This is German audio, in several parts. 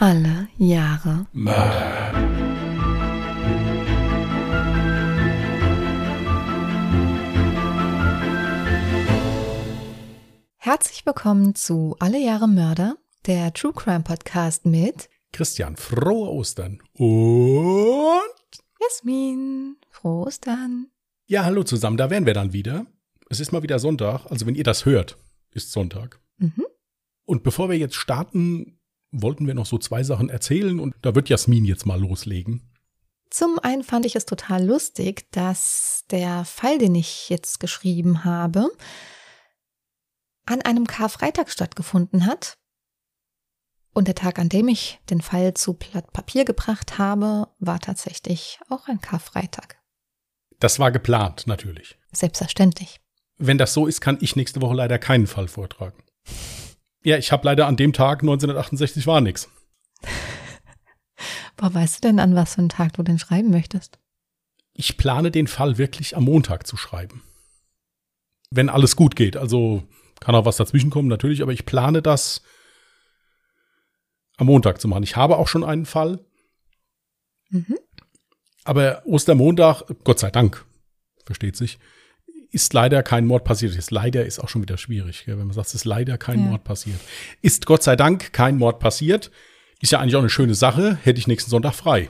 Alle Jahre Mörder. Herzlich willkommen zu Alle Jahre Mörder, der True Crime Podcast mit Christian, frohe Ostern. Und Jasmin. Frohe Ostern. ja, hallo zusammen, da wären wir dann wieder. Es ist mal wieder Sonntag, also wenn ihr das hört, ist Sonntag. Mhm. Und bevor wir jetzt starten, wollten wir noch so zwei Sachen erzählen und da wird Jasmin jetzt mal loslegen. Zum einen fand ich es total lustig, dass der Fall, den ich jetzt geschrieben habe, an einem Karfreitag stattgefunden hat. Und der Tag, an dem ich den Fall zu Blatt Papier gebracht habe, war tatsächlich auch ein Karfreitag. Das war geplant, natürlich. Selbstverständlich. Wenn das so ist, kann ich nächste Woche leider keinen Fall vortragen. Ja, ich habe leider an dem Tag 1968 war nix. Boah, weißt du denn, an was für einen Tag du denn schreiben möchtest? Ich plane den Fall wirklich am Montag zu schreiben. Wenn alles gut geht. Also kann auch was dazwischen kommen, natürlich, aber ich plane das am Montag zu machen. Ich habe auch schon einen Fall, Mhm. aber Ostermontag, Gott sei Dank, versteht sich, ist leider kein Mord passiert. Ist leider ist auch schon wieder schwierig, gell, wenn man sagt, es ist leider kein Ja. Mord passiert. Ist Gott sei Dank kein Mord passiert. Ist ja eigentlich auch eine schöne Sache. Hätte ich nächsten Sonntag frei.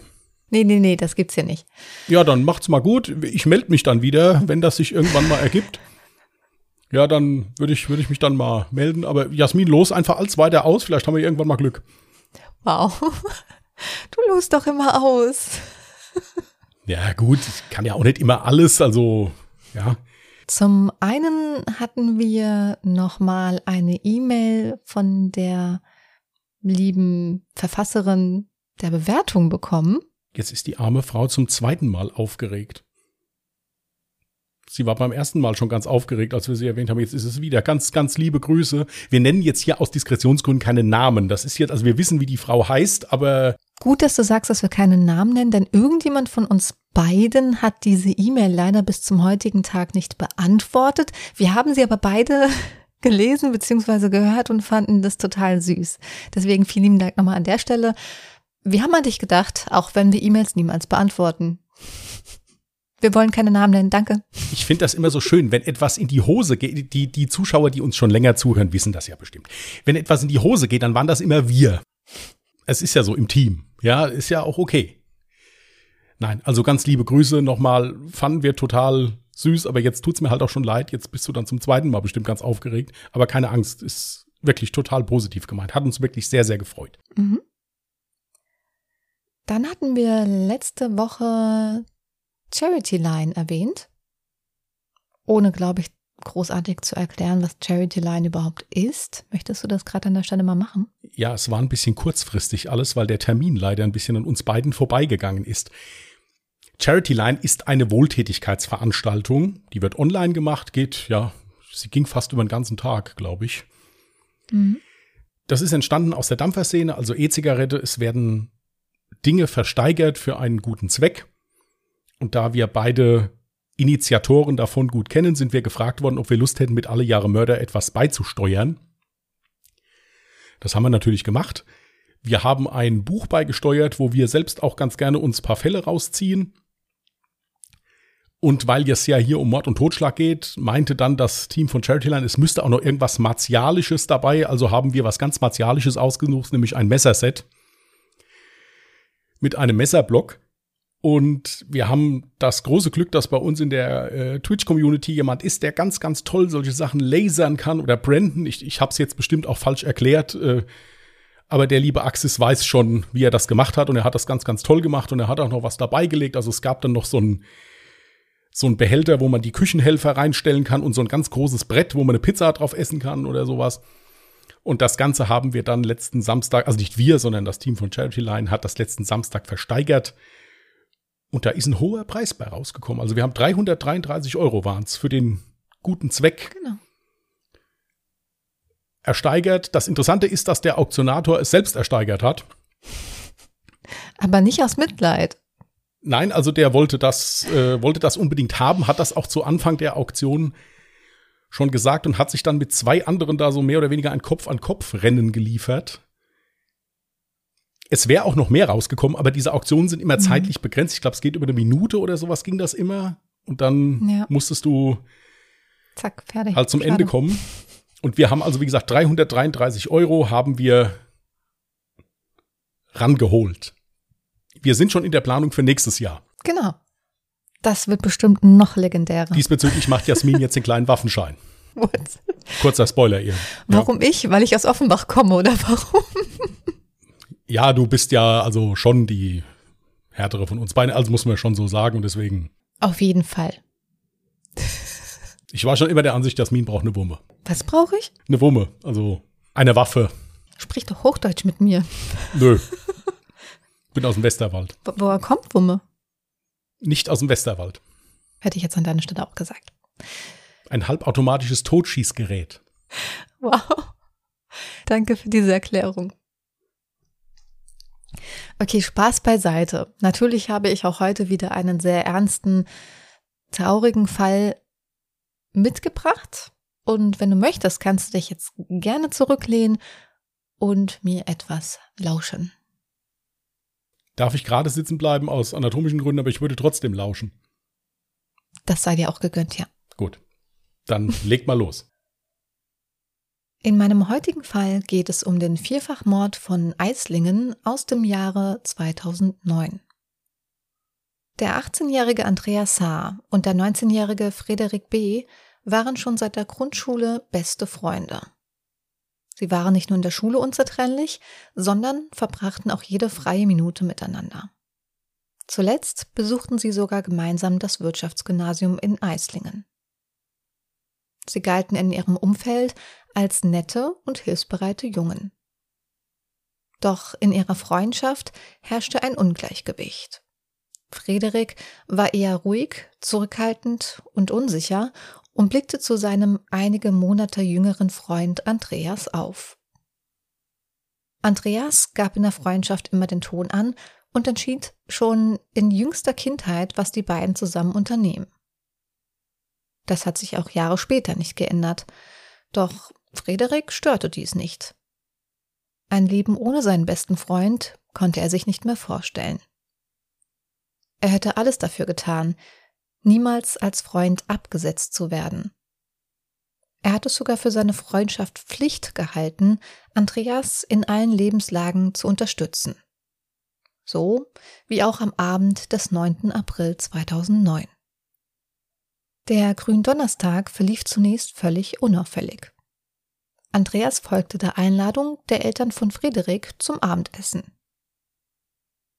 Nee, nee, nee, das gibt's hier nicht. Ja, dann macht's mal gut. Ich melde mich dann wieder, wenn das sich irgendwann mal ergibt. Ja, dann würde ich, würde ich mich dann mal melden. Aber Jasmin, los einfach alles weiter aus. Vielleicht haben wir irgendwann mal Glück. Wow. Du lost doch immer aus. Ja, gut, ich kann ja auch nicht immer alles. Also, ja. Zum einen hatten wir nochmal eine E-Mail von der lieben Verfasserin der Bewertung bekommen. Jetzt ist die arme Frau zum zweiten Mal aufgeregt. Sie war beim ersten Mal schon ganz aufgeregt, als wir sie erwähnt haben. Jetzt ist es wieder. Ganz, ganz liebe Grüße. Wir nennen jetzt hier aus Diskretionsgründen keine Namen. Das ist jetzt, also wir wissen, wie die Frau heißt, aber Gut, dass du sagst, dass wir keinen Namen nennen, denn irgendjemand von uns beiden hat diese E-Mail leider bis zum heutigen Tag nicht beantwortet. Wir haben sie aber beide gelesen bzw. gehört und fanden das total süß. Deswegen vielen lieben Dank nochmal an der Stelle. Wir haben an dich gedacht, auch wenn wir E-Mails niemals beantworten. Wir wollen keine Namen nennen, danke. Ich finde das immer so schön, wenn etwas in die Hose geht. Die, die Zuschauer, die uns schon länger zuhören, wissen das ja bestimmt. Wenn etwas in die Hose geht, dann waren das immer wir. Es ist ja so im Team. Ja, ist ja auch okay. Nein, also ganz liebe Grüße nochmal. Fanden wir total süß, aber jetzt tut's mir halt auch schon leid. Jetzt bist du dann zum zweiten Mal bestimmt ganz aufgeregt. Aber keine Angst, ist wirklich total positiv gemeint. Hat uns wirklich sehr, sehr gefreut. Mhm. Dann hatten wir letzte Woche Charity Line erwähnt, ohne, glaube ich, großartig zu erklären, was Charity Line überhaupt ist. Möchtest du das gerade an der Stelle mal machen? Ja, es war ein bisschen kurzfristig alles, weil der Termin leider ein bisschen an uns beiden vorbeigegangen ist. Charity Line ist eine Wohltätigkeitsveranstaltung. Die wird online gemacht, geht, ja, sie ging fast über den ganzen Tag, glaube ich. Mhm. Das ist entstanden aus der Dampferszene, also E-Zigarette. Es werden Dinge versteigert für einen guten Zweck. Und da wir beide Initiatoren davon gut kennen, sind wir gefragt worden, ob wir Lust hätten, mit alle Jahre Mörder etwas beizusteuern. Das haben wir natürlich gemacht. Wir haben ein Buch beigesteuert, wo wir selbst auch ganz gerne uns ein paar Fälle rausziehen. Und weil es ja hier um Mord und Totschlag geht, meinte dann das Team von Charityline, es müsste auch noch irgendwas Martialisches dabei. Also haben wir was ganz Martialisches ausgesucht, nämlich ein Messerset mit einem Messerblock. Und wir haben das große Glück, dass bei uns in der äh, Twitch-Community jemand ist, der ganz, ganz toll solche Sachen lasern kann oder branden. Ich, ich habe es jetzt bestimmt auch falsch erklärt, äh, aber der liebe Axis weiß schon, wie er das gemacht hat und er hat das ganz, ganz toll gemacht und er hat auch noch was dabei gelegt. Also es gab dann noch so ein so ein Behälter, wo man die Küchenhelfer reinstellen kann und so ein ganz großes Brett, wo man eine Pizza drauf essen kann oder sowas. Und das Ganze haben wir dann letzten Samstag, also nicht wir, sondern das Team von Charity Line hat das letzten Samstag versteigert. Und da ist ein hoher Preis bei rausgekommen. Also wir haben 333 Euro waren's für den guten Zweck Genau. ersteigert. Das Interessante ist, dass der Auktionator es selbst ersteigert hat. Aber nicht aus Mitleid. Nein, also der wollte das, äh, wollte das unbedingt haben, hat das auch zu Anfang der Auktion schon gesagt und hat sich dann mit zwei anderen da so mehr oder weniger ein Kopf-an-Kopf-Rennen geliefert. Es wäre auch noch mehr rausgekommen, aber diese Auktionen sind immer mhm. zeitlich begrenzt. Ich glaube, es geht über eine Minute oder sowas ging das immer. Und dann ja. musstest du Zack, fertig. halt zum Schade. Ende kommen. Und wir haben also, wie gesagt, 333 Euro haben wir rangeholt. Wir sind schon in der Planung für nächstes Jahr. Genau. Das wird bestimmt noch legendärer. Diesbezüglich macht Jasmin jetzt den kleinen Waffenschein. What? Kurzer Spoiler ihr. Warum ja. ich? Weil ich aus Offenbach komme oder warum? Ja, du bist ja also schon die härtere von uns beiden, also muss man schon so sagen und deswegen. Auf jeden Fall. Ich war schon immer der Ansicht, Jasmin braucht eine Wumme. Was brauche ich? Eine Wumme, also eine Waffe. Sprich doch Hochdeutsch mit mir. Nö. Bin aus dem Westerwald. Wo, woher kommt Wumme? Nicht aus dem Westerwald. Hätte ich jetzt an deiner Stelle auch gesagt. Ein halbautomatisches Totschießgerät. Wow. Danke für diese Erklärung. Okay, Spaß beiseite. Natürlich habe ich auch heute wieder einen sehr ernsten, traurigen Fall mitgebracht. Und wenn du möchtest, kannst du dich jetzt gerne zurücklehnen und mir etwas lauschen. Darf ich gerade sitzen bleiben aus anatomischen Gründen, aber ich würde trotzdem lauschen. Das sei dir auch gegönnt, ja. Gut. Dann leg mal los. In meinem heutigen Fall geht es um den Vierfachmord von Eislingen aus dem Jahre 2009. Der 18-jährige Andreas H. und der 19-jährige Frederik B. waren schon seit der Grundschule beste Freunde. Sie waren nicht nur in der Schule unzertrennlich, sondern verbrachten auch jede freie Minute miteinander. Zuletzt besuchten sie sogar gemeinsam das Wirtschaftsgymnasium in Eislingen. Sie galten in ihrem Umfeld als nette und hilfsbereite Jungen. Doch in ihrer Freundschaft herrschte ein Ungleichgewicht. Frederik war eher ruhig, zurückhaltend und unsicher und blickte zu seinem einige Monate jüngeren Freund Andreas auf. Andreas gab in der Freundschaft immer den Ton an und entschied schon in jüngster Kindheit, was die beiden zusammen unternehmen. Das hat sich auch Jahre später nicht geändert. Doch Frederik störte dies nicht. Ein Leben ohne seinen besten Freund konnte er sich nicht mehr vorstellen. Er hätte alles dafür getan, niemals als Freund abgesetzt zu werden. Er hatte sogar für seine Freundschaft Pflicht gehalten, Andreas in allen Lebenslagen zu unterstützen. So wie auch am Abend des 9. April 2009. Der Gründonnerstag verlief zunächst völlig unauffällig. Andreas folgte der Einladung der Eltern von Friederik zum Abendessen.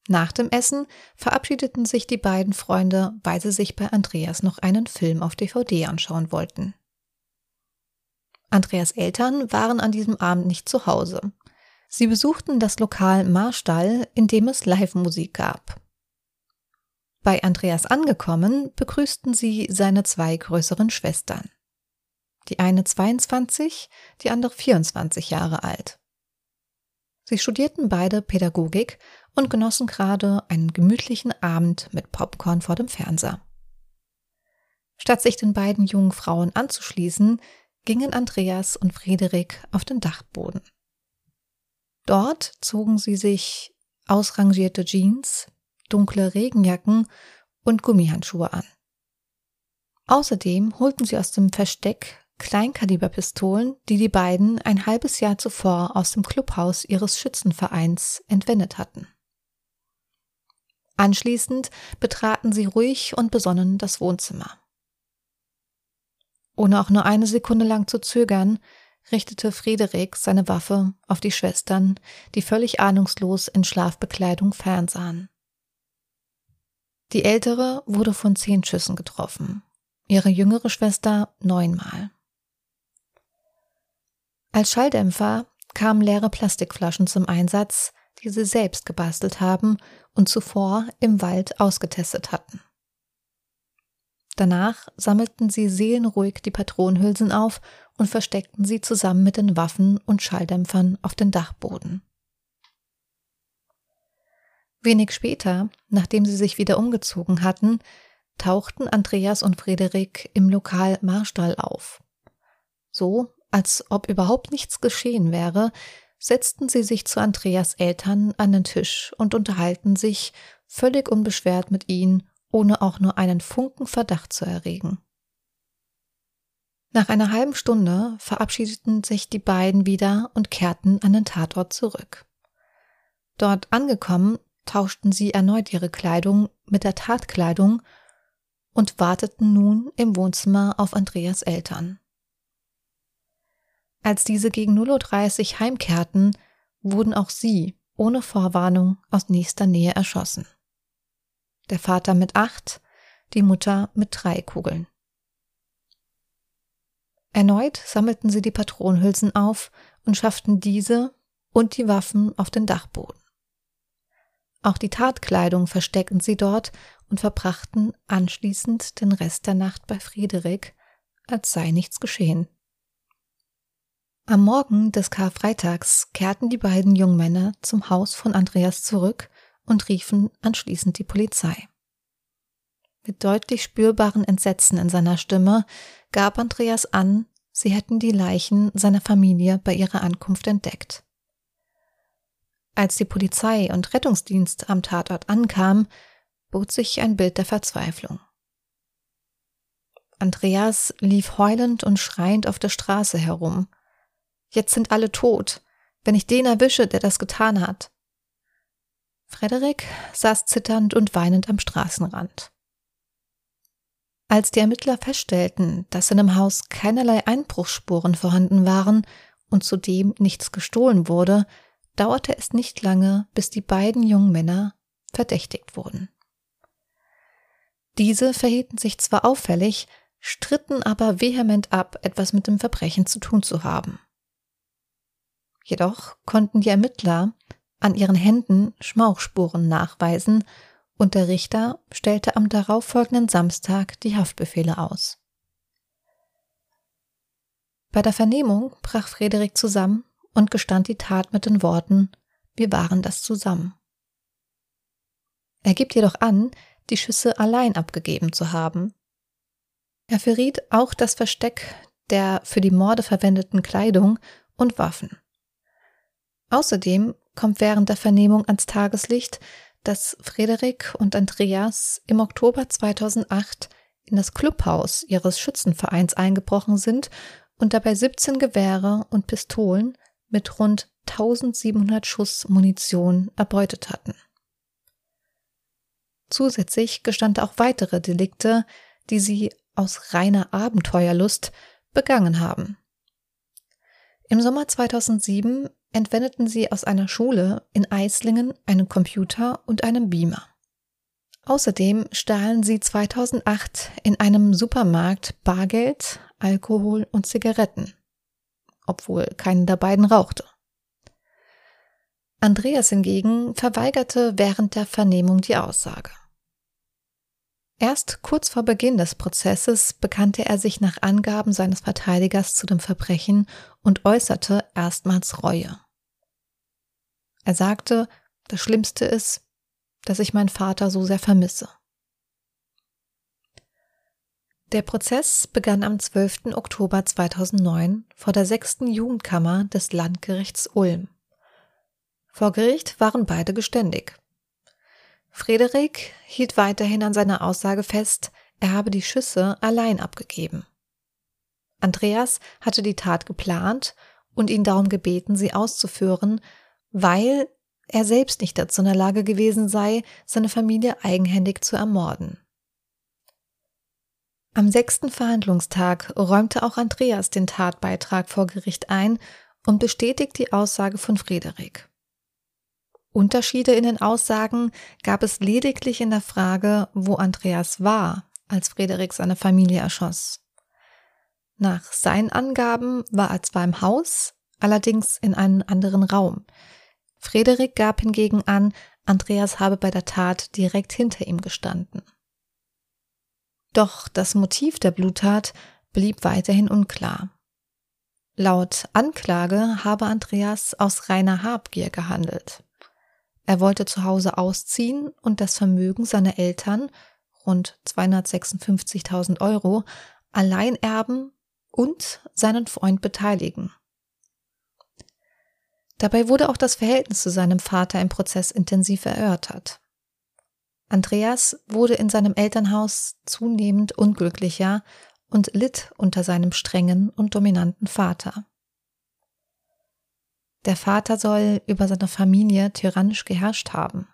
Nach dem Essen verabschiedeten sich die beiden Freunde, weil sie sich bei Andreas noch einen Film auf DVD anschauen wollten. Andreas Eltern waren an diesem Abend nicht zu Hause. Sie besuchten das Lokal Marstall, in dem es Live-Musik gab. Bei Andreas angekommen, begrüßten sie seine zwei größeren Schwestern. Die eine 22, die andere 24 Jahre alt. Sie studierten beide Pädagogik und genossen gerade einen gemütlichen Abend mit Popcorn vor dem Fernseher. Statt sich den beiden jungen Frauen anzuschließen, gingen Andreas und Frederik auf den Dachboden. Dort zogen sie sich ausrangierte Jeans, dunkle Regenjacken und Gummihandschuhe an. Außerdem holten sie aus dem Versteck Kleinkaliberpistolen, die die beiden ein halbes Jahr zuvor aus dem Clubhaus ihres Schützenvereins entwendet hatten. Anschließend betraten sie ruhig und besonnen das Wohnzimmer. Ohne auch nur eine Sekunde lang zu zögern, richtete Friederik seine Waffe auf die Schwestern, die völlig ahnungslos in Schlafbekleidung fernsahen. Die ältere wurde von zehn Schüssen getroffen, ihre jüngere Schwester neunmal. Als Schalldämpfer kamen leere Plastikflaschen zum Einsatz, die sie selbst gebastelt haben und zuvor im Wald ausgetestet hatten. Danach sammelten sie seelenruhig die Patronenhülsen auf und versteckten sie zusammen mit den Waffen und Schalldämpfern auf den Dachboden. Wenig später, nachdem sie sich wieder umgezogen hatten, tauchten Andreas und Frederik im Lokal Marstall auf. So, als ob überhaupt nichts geschehen wäre, setzten sie sich zu Andreas Eltern an den Tisch und unterhalten sich völlig unbeschwert mit ihnen, ohne auch nur einen Funken Verdacht zu erregen. Nach einer halben Stunde verabschiedeten sich die beiden wieder und kehrten an den Tatort zurück. Dort angekommen, tauschten sie erneut ihre Kleidung mit der Tatkleidung und warteten nun im Wohnzimmer auf Andreas Eltern. Als diese gegen 0.30 Uhr heimkehrten, wurden auch sie ohne Vorwarnung aus nächster Nähe erschossen. Der Vater mit acht, die Mutter mit drei Kugeln. Erneut sammelten sie die Patronenhülsen auf und schafften diese und die Waffen auf den Dachboden. Auch die Tatkleidung versteckten sie dort und verbrachten anschließend den Rest der Nacht bei Friederik, als sei nichts geschehen. Am Morgen des Karfreitags kehrten die beiden Jungmänner zum Haus von Andreas zurück und riefen anschließend die Polizei. Mit deutlich spürbaren Entsetzen in seiner Stimme gab Andreas an, sie hätten die Leichen seiner Familie bei ihrer Ankunft entdeckt. Als die Polizei und Rettungsdienst am Tatort ankamen, bot sich ein Bild der Verzweiflung. Andreas lief heulend und schreiend auf der Straße herum. Jetzt sind alle tot, wenn ich den erwische, der das getan hat. Frederik saß zitternd und weinend am Straßenrand. Als die Ermittler feststellten, dass in dem Haus keinerlei Einbruchsspuren vorhanden waren und zudem nichts gestohlen wurde, dauerte es nicht lange, bis die beiden jungen Männer verdächtigt wurden. Diese verhielten sich zwar auffällig, stritten aber vehement ab, etwas mit dem Verbrechen zu tun zu haben. Jedoch konnten die Ermittler an ihren Händen Schmauchspuren nachweisen und der Richter stellte am darauffolgenden Samstag die Haftbefehle aus. Bei der Vernehmung brach Frederik zusammen und gestand die Tat mit den Worten Wir waren das zusammen. Er gibt jedoch an, die Schüsse allein abgegeben zu haben. Er verriet auch das Versteck der für die Morde verwendeten Kleidung und Waffen. Außerdem kommt während der Vernehmung ans Tageslicht, dass Frederik und Andreas im Oktober 2008 in das Clubhaus ihres Schützenvereins eingebrochen sind und dabei 17 Gewehre und Pistolen mit rund 1700 Schuss Munition erbeutet hatten. Zusätzlich gestand auch weitere Delikte, die sie aus reiner Abenteuerlust begangen haben. Im Sommer 2007 entwendeten sie aus einer Schule in Eislingen einen Computer und einen Beamer. Außerdem stahlen sie 2008 in einem Supermarkt Bargeld, Alkohol und Zigaretten, obwohl keinen der beiden rauchte. Andreas hingegen verweigerte während der Vernehmung die Aussage. Erst kurz vor Beginn des Prozesses bekannte er sich nach Angaben seines Verteidigers zu dem Verbrechen und äußerte erstmals Reue. Er sagte, das Schlimmste ist, dass ich meinen Vater so sehr vermisse. Der Prozess begann am 12. Oktober 2009 vor der 6. Jugendkammer des Landgerichts Ulm. Vor Gericht waren beide geständig. Frederik hielt weiterhin an seiner Aussage fest, er habe die Schüsse allein abgegeben. Andreas hatte die Tat geplant und ihn darum gebeten, sie auszuführen, weil er selbst nicht dazu in der Lage gewesen sei, seine Familie eigenhändig zu ermorden. Am sechsten Verhandlungstag räumte auch Andreas den Tatbeitrag vor Gericht ein und bestätigt die Aussage von Frederik. Unterschiede in den Aussagen gab es lediglich in der Frage, wo Andreas war, als Frederik seine Familie erschoss. Nach seinen Angaben war er zwar im Haus, allerdings in einem anderen Raum. Frederik gab hingegen an, Andreas habe bei der Tat direkt hinter ihm gestanden. Doch das Motiv der Bluttat blieb weiterhin unklar. Laut Anklage habe Andreas aus reiner Habgier gehandelt. Er wollte zu Hause ausziehen und das Vermögen seiner Eltern, rund 256.000 Euro, allein erben und seinen Freund beteiligen. Dabei wurde auch das Verhältnis zu seinem Vater im Prozess intensiv erörtert. Andreas wurde in seinem Elternhaus zunehmend unglücklicher und litt unter seinem strengen und dominanten Vater. Der Vater soll über seine Familie tyrannisch geherrscht haben.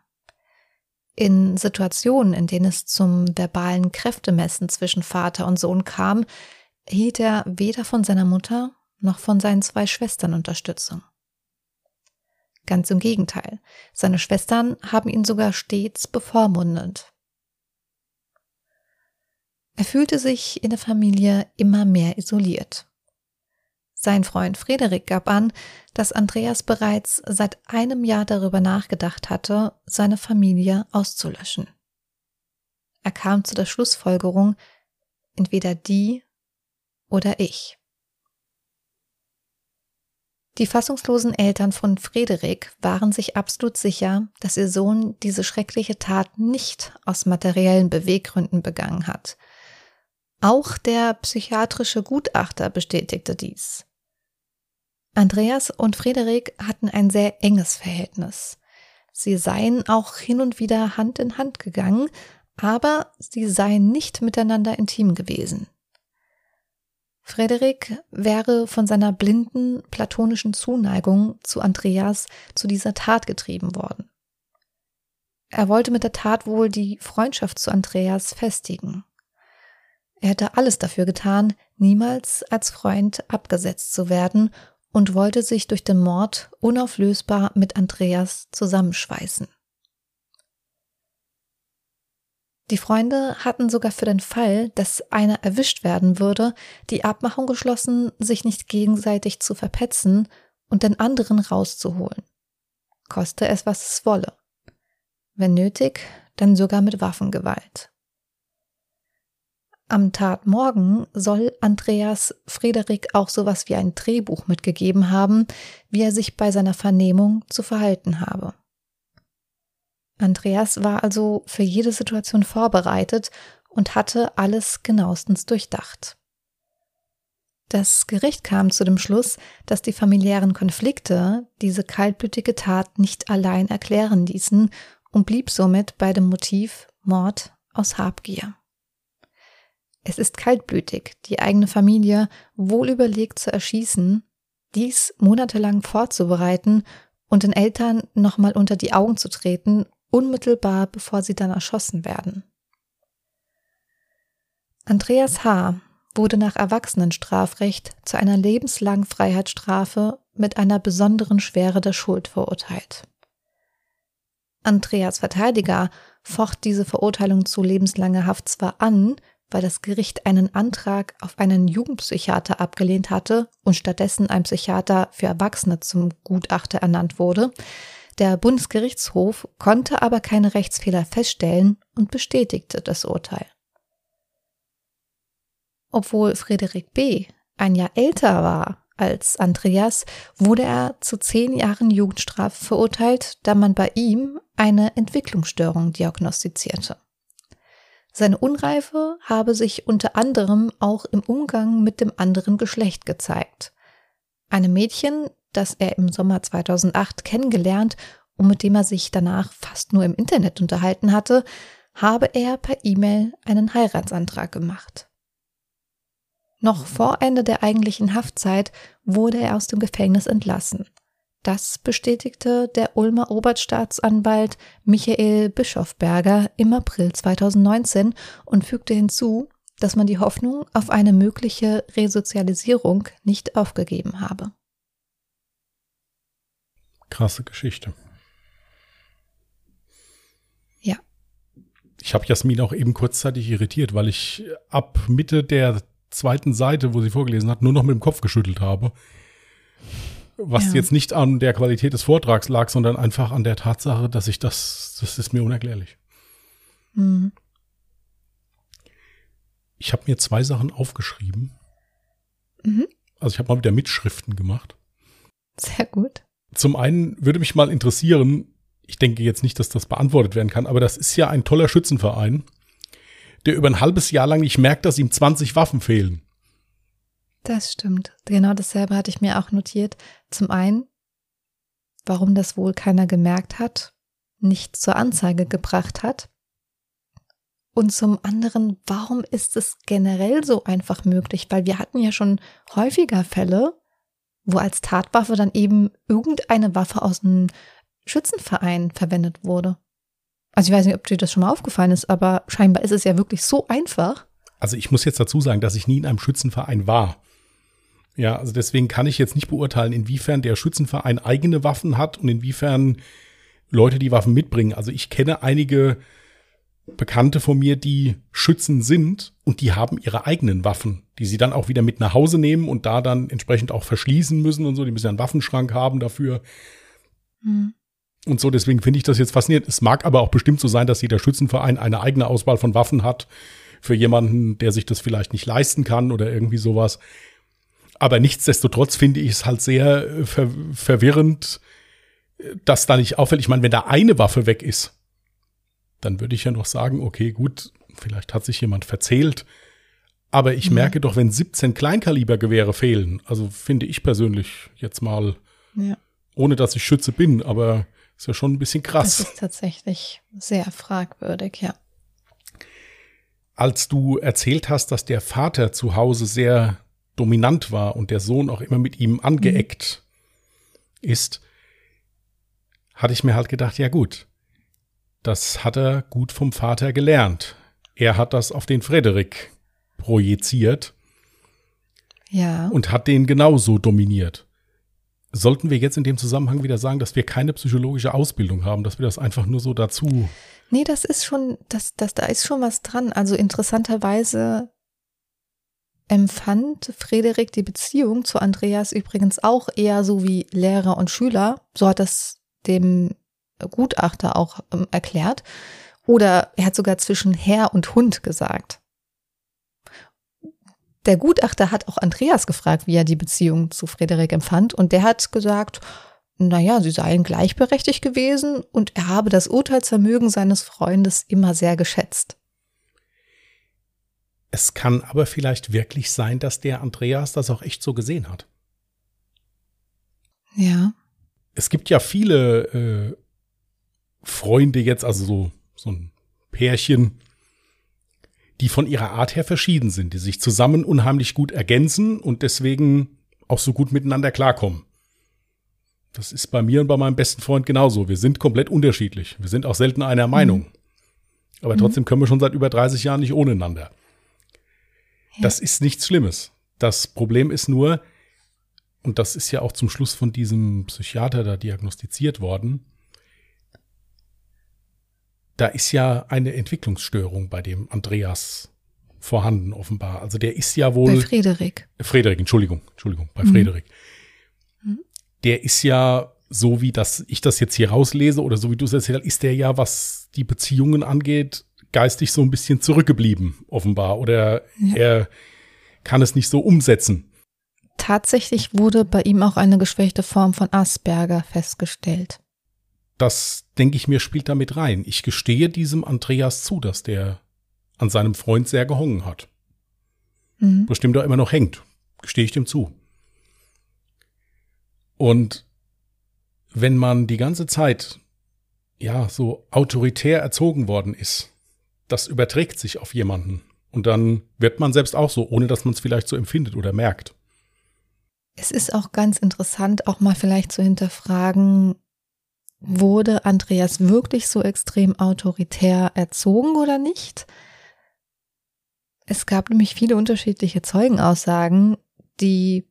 In Situationen, in denen es zum verbalen Kräftemessen zwischen Vater und Sohn kam, hielt er weder von seiner Mutter noch von seinen zwei Schwestern Unterstützung. Ganz im Gegenteil, seine Schwestern haben ihn sogar stets bevormundet. Er fühlte sich in der Familie immer mehr isoliert. Sein Freund Frederik gab an, dass Andreas bereits seit einem Jahr darüber nachgedacht hatte, seine Familie auszulöschen. Er kam zu der Schlussfolgerung, entweder die oder ich. Die fassungslosen Eltern von Frederik waren sich absolut sicher, dass ihr Sohn diese schreckliche Tat nicht aus materiellen Beweggründen begangen hat. Auch der psychiatrische Gutachter bestätigte dies. Andreas und Frederik hatten ein sehr enges Verhältnis. Sie seien auch hin und wieder Hand in Hand gegangen, aber sie seien nicht miteinander intim gewesen. Frederik wäre von seiner blinden platonischen Zuneigung zu Andreas zu dieser Tat getrieben worden. Er wollte mit der Tat wohl die Freundschaft zu Andreas festigen. Er hätte alles dafür getan, niemals als Freund abgesetzt zu werden und wollte sich durch den Mord unauflösbar mit Andreas zusammenschweißen. Die Freunde hatten sogar für den Fall, dass einer erwischt werden würde, die Abmachung geschlossen, sich nicht gegenseitig zu verpetzen und den anderen rauszuholen. Koste es, was es wolle. Wenn nötig, dann sogar mit Waffengewalt. Am Tatmorgen soll Andreas Frederik auch sowas wie ein Drehbuch mitgegeben haben, wie er sich bei seiner Vernehmung zu verhalten habe. Andreas war also für jede Situation vorbereitet und hatte alles genauestens durchdacht. Das Gericht kam zu dem Schluss, dass die familiären Konflikte diese kaltblütige Tat nicht allein erklären ließen und blieb somit bei dem Motiv Mord aus Habgier. Es ist kaltblütig, die eigene Familie wohlüberlegt zu erschießen, dies monatelang vorzubereiten und den Eltern nochmal unter die Augen zu treten unmittelbar bevor sie dann erschossen werden. Andreas H. wurde nach Erwachsenenstrafrecht zu einer lebenslangen Freiheitsstrafe mit einer besonderen Schwere der Schuld verurteilt. Andreas Verteidiger focht diese Verurteilung zu lebenslanger Haft zwar an, weil das Gericht einen Antrag auf einen Jugendpsychiater abgelehnt hatte und stattdessen ein Psychiater für Erwachsene zum Gutachter ernannt wurde, der Bundesgerichtshof konnte aber keine Rechtsfehler feststellen und bestätigte das Urteil. Obwohl Friedrich B. ein Jahr älter war als Andreas, wurde er zu zehn Jahren Jugendstrafe verurteilt, da man bei ihm eine Entwicklungsstörung diagnostizierte. Seine Unreife habe sich unter anderem auch im Umgang mit dem anderen Geschlecht gezeigt. Einem Mädchen, das er im Sommer 2008 kennengelernt und mit dem er sich danach fast nur im Internet unterhalten hatte, habe er per E-Mail einen Heiratsantrag gemacht. Noch vor Ende der eigentlichen Haftzeit wurde er aus dem Gefängnis entlassen. Das bestätigte der Ulmer Oberstaatsanwalt Michael Bischofberger im April 2019 und fügte hinzu, dass man die Hoffnung auf eine mögliche Resozialisierung nicht aufgegeben habe. Krasse Geschichte. Ja. Ich habe Jasmin auch eben kurzzeitig irritiert, weil ich ab Mitte der zweiten Seite, wo sie vorgelesen hat, nur noch mit dem Kopf geschüttelt habe. Was ja. jetzt nicht an der Qualität des Vortrags lag, sondern einfach an der Tatsache, dass ich das, das ist mir unerklärlich. Mhm. Ich habe mir zwei Sachen aufgeschrieben. Mhm. Also ich habe mal wieder Mitschriften gemacht. Sehr gut. Zum einen würde mich mal interessieren, ich denke jetzt nicht, dass das beantwortet werden kann, aber das ist ja ein toller Schützenverein, der über ein halbes Jahr lang nicht merkt, dass ihm 20 Waffen fehlen. Das stimmt. Genau dasselbe hatte ich mir auch notiert. Zum einen warum das wohl keiner gemerkt hat, nicht zur Anzeige gebracht hat. Und zum anderen, warum ist es generell so einfach möglich? Weil wir hatten ja schon häufiger Fälle, wo als Tatwaffe dann eben irgendeine Waffe aus einem Schützenverein verwendet wurde. Also ich weiß nicht, ob dir das schon mal aufgefallen ist, aber scheinbar ist es ja wirklich so einfach. Also ich muss jetzt dazu sagen, dass ich nie in einem Schützenverein war. Ja, also deswegen kann ich jetzt nicht beurteilen, inwiefern der Schützenverein eigene Waffen hat und inwiefern Leute die Waffen mitbringen. Also ich kenne einige Bekannte von mir, die Schützen sind und die haben ihre eigenen Waffen, die sie dann auch wieder mit nach Hause nehmen und da dann entsprechend auch verschließen müssen und so. Die müssen einen Waffenschrank haben dafür. Hm. Und so, deswegen finde ich das jetzt faszinierend. Es mag aber auch bestimmt so sein, dass jeder Schützenverein eine eigene Auswahl von Waffen hat für jemanden, der sich das vielleicht nicht leisten kann oder irgendwie sowas. Aber nichtsdestotrotz finde ich es halt sehr äh, ver verwirrend, dass da nicht auffällt. Ich meine, wenn da eine Waffe weg ist, dann würde ich ja noch sagen, okay, gut, vielleicht hat sich jemand verzählt. Aber ich mhm. merke doch, wenn 17 Kleinkalibergewehre fehlen, also finde ich persönlich jetzt mal, ja. ohne dass ich Schütze bin, aber ist ja schon ein bisschen krass. Das ist tatsächlich sehr fragwürdig, ja. Als du erzählt hast, dass der Vater zu Hause sehr dominant war und der Sohn auch immer mit ihm angeeckt mhm. ist, hatte ich mir halt gedacht, ja gut, das hat er gut vom Vater gelernt. Er hat das auf den Frederik projiziert. Ja. Und hat den genauso dominiert. Sollten wir jetzt in dem Zusammenhang wieder sagen, dass wir keine psychologische Ausbildung haben, dass wir das einfach nur so dazu. Nee, das ist schon, das, das, da ist schon was dran. Also interessanterweise empfand Frederik die Beziehung zu Andreas übrigens auch eher so wie Lehrer und Schüler. So hat das dem Gutachter auch ähm, erklärt. Oder er hat sogar zwischen Herr und Hund gesagt. Der Gutachter hat auch Andreas gefragt, wie er die Beziehung zu Frederik empfand. Und der hat gesagt, naja, sie seien gleichberechtigt gewesen und er habe das Urteilsvermögen seines Freundes immer sehr geschätzt. Es kann aber vielleicht wirklich sein, dass der Andreas das auch echt so gesehen hat. Ja. Es gibt ja viele äh, Freunde jetzt, also so, so ein Pärchen, die von ihrer Art her verschieden sind, die sich zusammen unheimlich gut ergänzen und deswegen auch so gut miteinander klarkommen. Das ist bei mir und bei meinem besten Freund genauso. Wir sind komplett unterschiedlich. Wir sind auch selten einer Meinung. Mhm. Aber trotzdem können wir schon seit über 30 Jahren nicht ohne einander. Ja. Das ist nichts Schlimmes. Das Problem ist nur, und das ist ja auch zum Schluss von diesem Psychiater da diagnostiziert worden, da ist ja eine Entwicklungsstörung bei dem Andreas vorhanden, offenbar. Also der ist ja wohl. Bei Frederik. Frederik, Entschuldigung, Entschuldigung, bei mhm. Frederik. Mhm. Der ist ja, so wie das, ich das jetzt hier rauslese oder so wie du es erzählt hast, ist der ja, was die Beziehungen angeht, geistig so ein bisschen zurückgeblieben, offenbar. Oder ja. er kann es nicht so umsetzen. Tatsächlich wurde bei ihm auch eine geschwächte Form von Asperger festgestellt das, denke ich mir, spielt damit rein. Ich gestehe diesem Andreas zu, dass der an seinem Freund sehr gehongen hat. Mhm. Bestimmt auch immer noch hängt. Gestehe ich dem zu. Und wenn man die ganze Zeit, ja, so autoritär erzogen worden ist, das überträgt sich auf jemanden. Und dann wird man selbst auch so, ohne dass man es vielleicht so empfindet oder merkt. Es ist auch ganz interessant, auch mal vielleicht zu hinterfragen, wurde Andreas wirklich so extrem autoritär erzogen oder nicht? Es gab nämlich viele unterschiedliche Zeugenaussagen, die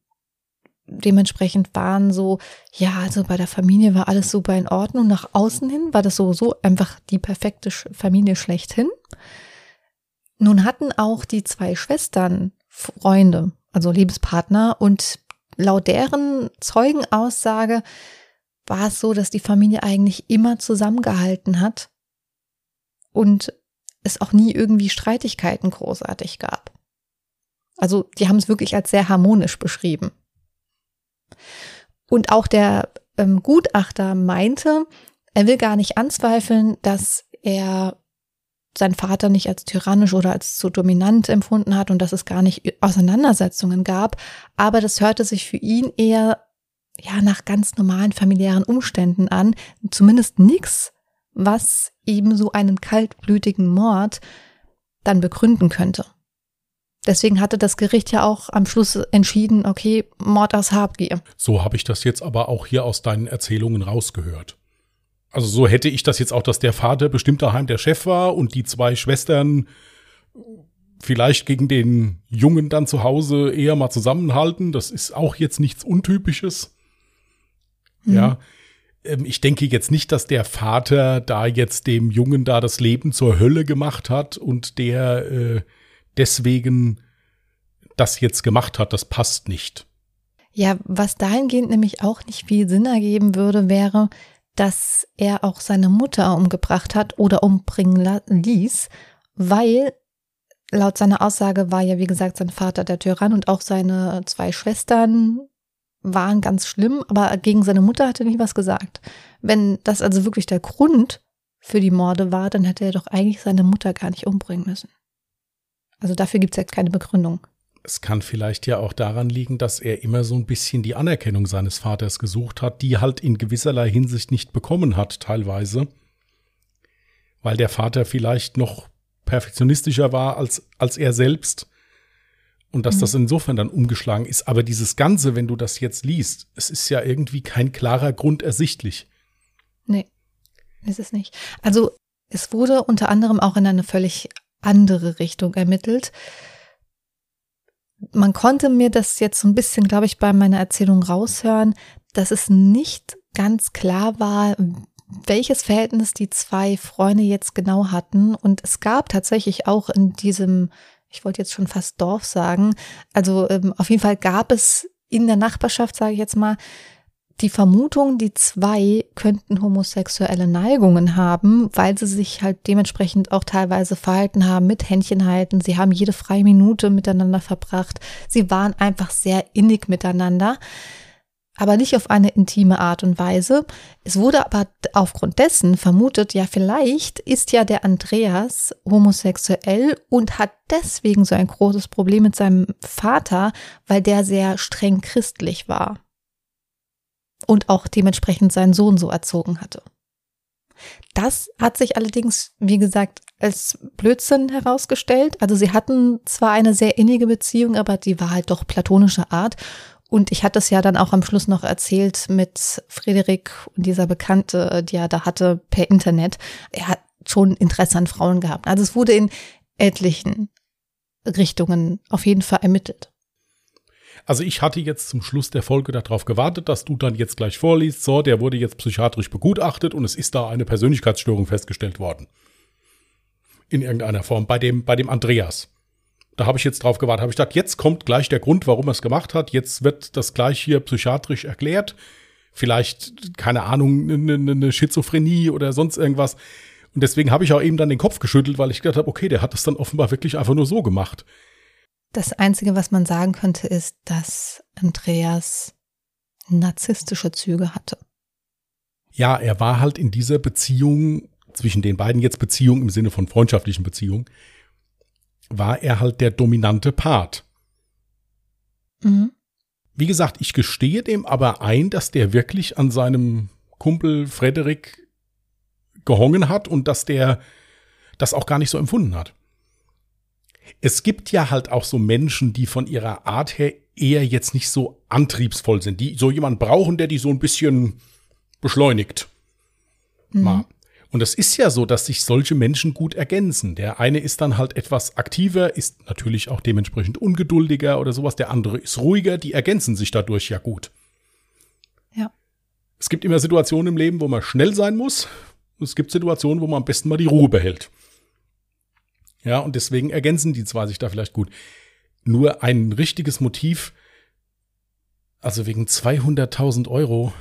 dementsprechend waren so, ja, also bei der Familie war alles super in Ordnung. Nach außen hin war das sowieso einfach die perfekte Familie schlechthin. Nun hatten auch die zwei Schwestern Freunde, also Lebenspartner und laut deren Zeugenaussage war es so, dass die Familie eigentlich immer zusammengehalten hat und es auch nie irgendwie Streitigkeiten großartig gab. Also die haben es wirklich als sehr harmonisch beschrieben. Und auch der ähm, Gutachter meinte, er will gar nicht anzweifeln, dass er seinen Vater nicht als tyrannisch oder als zu dominant empfunden hat und dass es gar nicht Auseinandersetzungen gab, aber das hörte sich für ihn eher ja nach ganz normalen familiären Umständen an, zumindest nichts, was eben so einen kaltblütigen Mord dann begründen könnte. Deswegen hatte das Gericht ja auch am Schluss entschieden, okay, Mord aus Habgier. So habe ich das jetzt aber auch hier aus deinen Erzählungen rausgehört. Also so hätte ich das jetzt auch, dass der Vater bestimmt daheim der Chef war und die zwei Schwestern vielleicht gegen den Jungen dann zu Hause eher mal zusammenhalten. Das ist auch jetzt nichts Untypisches. Mhm. Ja. Ähm, ich denke jetzt nicht, dass der Vater da jetzt dem Jungen da das Leben zur Hölle gemacht hat und der äh, deswegen das jetzt gemacht hat. Das passt nicht. Ja, was dahingehend nämlich auch nicht viel Sinn ergeben würde, wäre, dass er auch seine Mutter umgebracht hat oder umbringen ließ, weil laut seiner Aussage war ja, wie gesagt, sein Vater der Tyrann und auch seine zwei Schwestern waren ganz schlimm, aber gegen seine Mutter hat er nie was gesagt. Wenn das also wirklich der Grund für die Morde war, dann hätte er doch eigentlich seine Mutter gar nicht umbringen müssen. Also dafür gibt es jetzt keine Begründung. Es kann vielleicht ja auch daran liegen, dass er immer so ein bisschen die Anerkennung seines Vaters gesucht hat, die halt in gewisserlei Hinsicht nicht bekommen hat, teilweise. Weil der Vater vielleicht noch perfektionistischer war als, als er selbst. Und dass mhm. das insofern dann umgeschlagen ist. Aber dieses Ganze, wenn du das jetzt liest, es ist ja irgendwie kein klarer Grund ersichtlich. Nee, ist es nicht. Also es wurde unter anderem auch in eine völlig andere Richtung ermittelt. Man konnte mir das jetzt so ein bisschen, glaube ich, bei meiner Erzählung raushören, dass es nicht ganz klar war, welches Verhältnis die zwei Freunde jetzt genau hatten. Und es gab tatsächlich auch in diesem, ich wollte jetzt schon fast Dorf sagen, also ähm, auf jeden Fall gab es in der Nachbarschaft, sage ich jetzt mal, die Vermutung, die zwei könnten homosexuelle Neigungen haben, weil sie sich halt dementsprechend auch teilweise verhalten haben mit Händchen halten. Sie haben jede freie Minute miteinander verbracht. Sie waren einfach sehr innig miteinander aber nicht auf eine intime Art und Weise. Es wurde aber aufgrund dessen vermutet, ja, vielleicht ist ja der Andreas homosexuell und hat deswegen so ein großes Problem mit seinem Vater, weil der sehr streng christlich war und auch dementsprechend seinen Sohn so erzogen hatte. Das hat sich allerdings, wie gesagt, als Blödsinn herausgestellt. Also sie hatten zwar eine sehr innige Beziehung, aber die war halt doch platonischer Art und ich hatte es ja dann auch am Schluss noch erzählt mit Frederik und dieser Bekannte, die er da hatte per Internet. Er hat schon Interesse an Frauen gehabt. Also es wurde in etlichen Richtungen auf jeden Fall ermittelt. Also ich hatte jetzt zum Schluss der Folge darauf gewartet, dass du dann jetzt gleich vorliest, so, der wurde jetzt psychiatrisch begutachtet und es ist da eine Persönlichkeitsstörung festgestellt worden. In irgendeiner Form, bei dem, bei dem Andreas. Da habe ich jetzt drauf gewartet. Habe ich gedacht, jetzt kommt gleich der Grund, warum er es gemacht hat. Jetzt wird das gleich hier psychiatrisch erklärt. Vielleicht, keine Ahnung, eine, eine Schizophrenie oder sonst irgendwas. Und deswegen habe ich auch eben dann den Kopf geschüttelt, weil ich gedacht habe, okay, der hat das dann offenbar wirklich einfach nur so gemacht. Das Einzige, was man sagen könnte, ist, dass Andreas narzisstische Züge hatte. Ja, er war halt in dieser Beziehung zwischen den beiden jetzt Beziehung im Sinne von freundschaftlichen Beziehung war er halt der dominante Part. Mhm. Wie gesagt, ich gestehe dem aber ein, dass der wirklich an seinem Kumpel Frederik gehongen hat und dass der das auch gar nicht so empfunden hat. Es gibt ja halt auch so Menschen, die von ihrer Art her eher jetzt nicht so antriebsvoll sind, die so jemanden brauchen, der die so ein bisschen beschleunigt. Mhm. Mal. Und es ist ja so, dass sich solche Menschen gut ergänzen. Der eine ist dann halt etwas aktiver, ist natürlich auch dementsprechend ungeduldiger oder sowas. Der andere ist ruhiger. Die ergänzen sich dadurch ja gut. Ja. Es gibt immer Situationen im Leben, wo man schnell sein muss. Und es gibt Situationen, wo man am besten mal die Ruhe behält. Ja, und deswegen ergänzen die zwei sich da vielleicht gut. Nur ein richtiges Motiv, also wegen 200.000 Euro,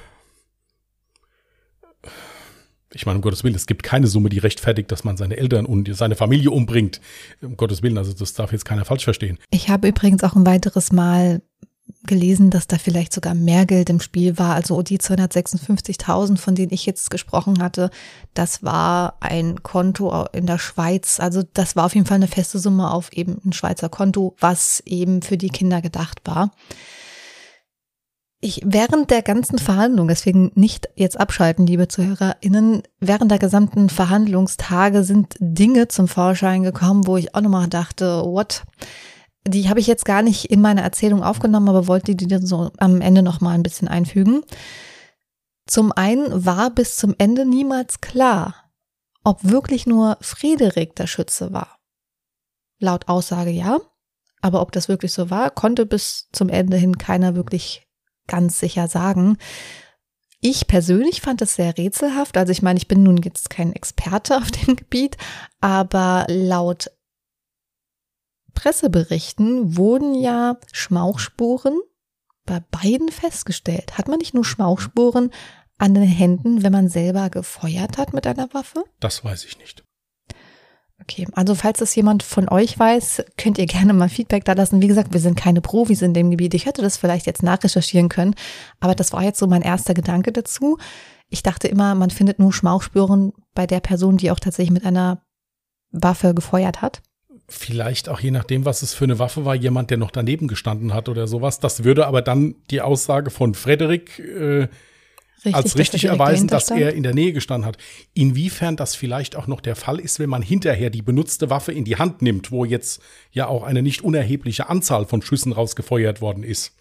ich meine, um Gottes Willen, es gibt keine Summe, die rechtfertigt, dass man seine Eltern und seine Familie umbringt. Um Gottes Willen, also das darf jetzt keiner falsch verstehen. Ich habe übrigens auch ein weiteres Mal gelesen, dass da vielleicht sogar mehr Geld im Spiel war. Also die 256.000, von denen ich jetzt gesprochen hatte, das war ein Konto in der Schweiz. Also das war auf jeden Fall eine feste Summe auf eben ein Schweizer Konto, was eben für die Kinder gedacht war. Ich während der ganzen Verhandlung, deswegen nicht jetzt abschalten, liebe ZuhörerInnen, während der gesamten Verhandlungstage sind Dinge zum Vorschein gekommen, wo ich auch nochmal dachte, what? Die habe ich jetzt gar nicht in meine Erzählung aufgenommen, aber wollte die dann so am Ende nochmal ein bisschen einfügen. Zum einen war bis zum Ende niemals klar, ob wirklich nur Frederik der Schütze war. Laut Aussage ja, aber ob das wirklich so war, konnte bis zum Ende hin keiner wirklich ganz sicher sagen. Ich persönlich fand es sehr rätselhaft. Also ich meine, ich bin nun jetzt kein Experte auf dem Gebiet, aber laut Presseberichten wurden ja Schmauchspuren bei beiden festgestellt. Hat man nicht nur Schmauchspuren an den Händen, wenn man selber gefeuert hat mit einer Waffe? Das weiß ich nicht. Okay, also falls das jemand von euch weiß, könnt ihr gerne mal Feedback da lassen. Wie gesagt, wir sind keine Profis in dem Gebiet. Ich hätte das vielleicht jetzt nachrecherchieren können, aber das war jetzt so mein erster Gedanke dazu. Ich dachte immer, man findet nur Schmauchspuren bei der Person, die auch tatsächlich mit einer Waffe gefeuert hat. Vielleicht auch je nachdem, was es für eine Waffe war, jemand, der noch daneben gestanden hat oder sowas. Das würde aber dann die Aussage von Frederik äh, richtig, als richtig erweisen, dass er in der Nähe gestanden hat. Inwiefern das vielleicht auch noch der Fall ist, wenn man hinterher die benutzte Waffe in die Hand nimmt, wo jetzt ja auch eine nicht unerhebliche Anzahl von Schüssen rausgefeuert worden ist.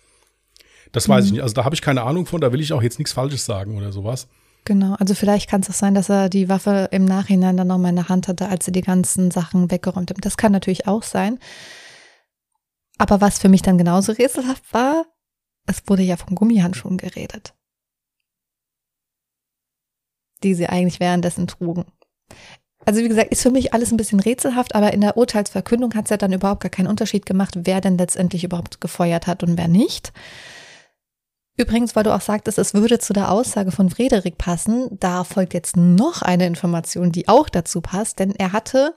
Das weiß mhm. ich nicht. Also da habe ich keine Ahnung von, da will ich auch jetzt nichts Falsches sagen oder sowas. Genau, also vielleicht kann es auch sein, dass er die Waffe im Nachhinein dann nochmal in der Hand hatte, als er die ganzen Sachen weggeräumt hat. Das kann natürlich auch sein. Aber was für mich dann genauso rätselhaft war, es wurde ja von Gummihandschuhen geredet die sie eigentlich währenddessen trugen. Also wie gesagt, ist für mich alles ein bisschen rätselhaft, aber in der Urteilsverkündung hat es ja dann überhaupt gar keinen Unterschied gemacht, wer denn letztendlich überhaupt gefeuert hat und wer nicht. Übrigens, weil du auch sagtest, es würde zu der Aussage von Frederik passen, da folgt jetzt noch eine Information, die auch dazu passt, denn er hatte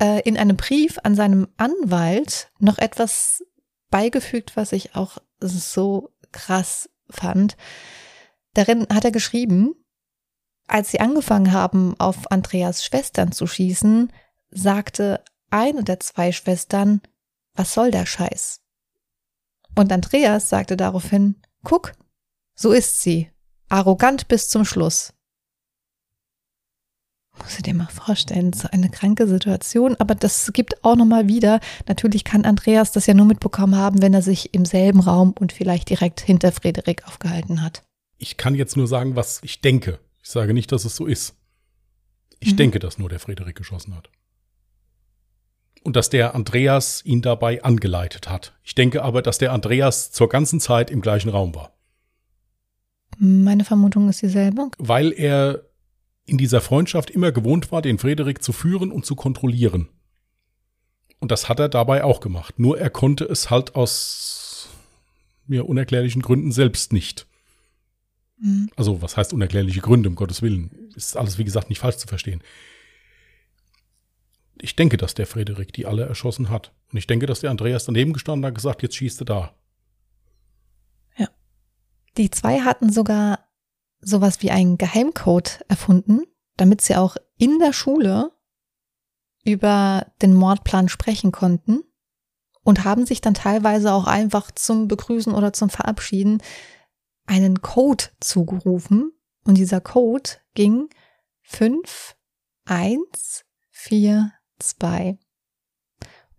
äh, in einem Brief an seinem Anwalt noch etwas beigefügt, was ich auch so krass fand. Darin hat er geschrieben, als sie angefangen haben, auf Andreas Schwestern zu schießen, sagte eine der zwei Schwestern, was soll der Scheiß? Und Andreas sagte daraufhin, guck, so ist sie, arrogant bis zum Schluss. Muss ich dir mal vorstellen, so eine kranke Situation, aber das gibt auch nochmal wieder, natürlich kann Andreas das ja nur mitbekommen haben, wenn er sich im selben Raum und vielleicht direkt hinter Frederik aufgehalten hat. Ich kann jetzt nur sagen, was ich denke. Ich sage nicht, dass es so ist. Ich mhm. denke, dass nur der Frederik geschossen hat. Und dass der Andreas ihn dabei angeleitet hat. Ich denke aber, dass der Andreas zur ganzen Zeit im gleichen Raum war. Meine Vermutung ist dieselbe. Weil er in dieser Freundschaft immer gewohnt war, den Frederik zu führen und zu kontrollieren. Und das hat er dabei auch gemacht. Nur er konnte es halt aus mir unerklärlichen Gründen selbst nicht. Mhm. Also, was heißt unerklärliche Gründe, um Gottes Willen? Ist alles, wie gesagt, nicht falsch zu verstehen. Ich denke, dass der Frederik die alle erschossen hat. Und ich denke, dass der Andreas daneben gestanden hat und gesagt, jetzt schießt du da. Ja. Die zwei hatten sogar sowas wie einen Geheimcode erfunden, damit sie auch in der Schule über den Mordplan sprechen konnten und haben sich dann teilweise auch einfach zum Begrüßen oder zum Verabschieden einen Code zugerufen und dieser Code ging 5, 1, 4, 2.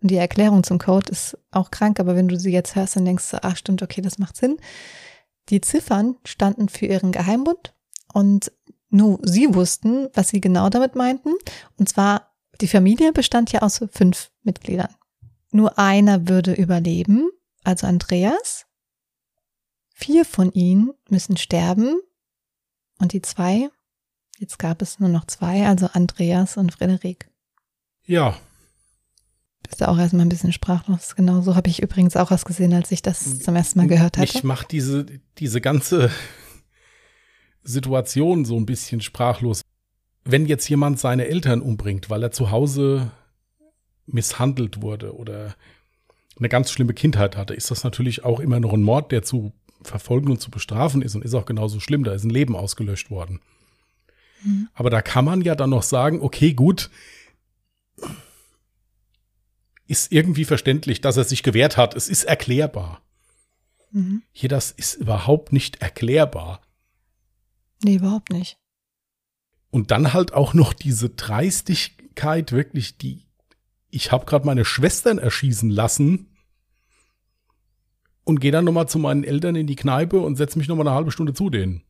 Und die Erklärung zum Code ist auch krank, aber wenn du sie jetzt hörst, dann denkst du, ach stimmt, okay, das macht Sinn. Die Ziffern standen für ihren Geheimbund und nur sie wussten, was sie genau damit meinten. Und zwar, die Familie bestand ja aus fünf Mitgliedern. Nur einer würde überleben, also Andreas. Vier von ihnen müssen sterben und die zwei, jetzt gab es nur noch zwei, also Andreas und Frederik. Ja. Bist du auch erstmal ein bisschen sprachlos. Genau so habe ich übrigens auch was gesehen, als ich das zum ersten Mal gehört hatte. Ich mache diese, diese ganze Situation so ein bisschen sprachlos. Wenn jetzt jemand seine Eltern umbringt, weil er zu Hause misshandelt wurde oder eine ganz schlimme Kindheit hatte, ist das natürlich auch immer noch ein Mord, der zu verfolgen und zu bestrafen ist und ist auch genauso schlimm. Da ist ein Leben ausgelöscht worden. Mhm. Aber da kann man ja dann noch sagen, okay, gut, ist irgendwie verständlich, dass er sich gewehrt hat. Es ist erklärbar. Mhm. Hier, das ist überhaupt nicht erklärbar. Nee, überhaupt nicht. Und dann halt auch noch diese Dreistigkeit, wirklich, die, ich habe gerade meine Schwestern erschießen lassen und gehe dann nochmal zu meinen Eltern in die Kneipe und setze mich nochmal eine halbe Stunde zu denen.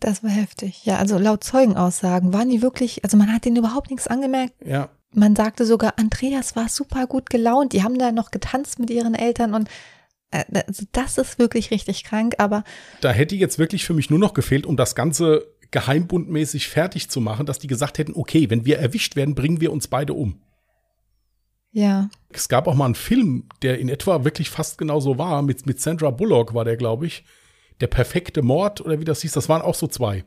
Das war heftig. Ja, also laut Zeugenaussagen waren die wirklich, also man hat denen überhaupt nichts angemerkt. Ja, Man sagte sogar, Andreas war super gut gelaunt. Die haben da noch getanzt mit ihren Eltern und äh, also das ist wirklich richtig krank, aber da hätte jetzt wirklich für mich nur noch gefehlt, um das Ganze geheimbundmäßig fertig zu machen, dass die gesagt hätten, okay, wenn wir erwischt werden, bringen wir uns beide um. Ja, Es gab auch mal einen Film, der in etwa wirklich fast genauso war, mit, mit Sandra Bullock war der, glaube ich. Der perfekte Mord oder wie das hieß, das waren auch so zwei.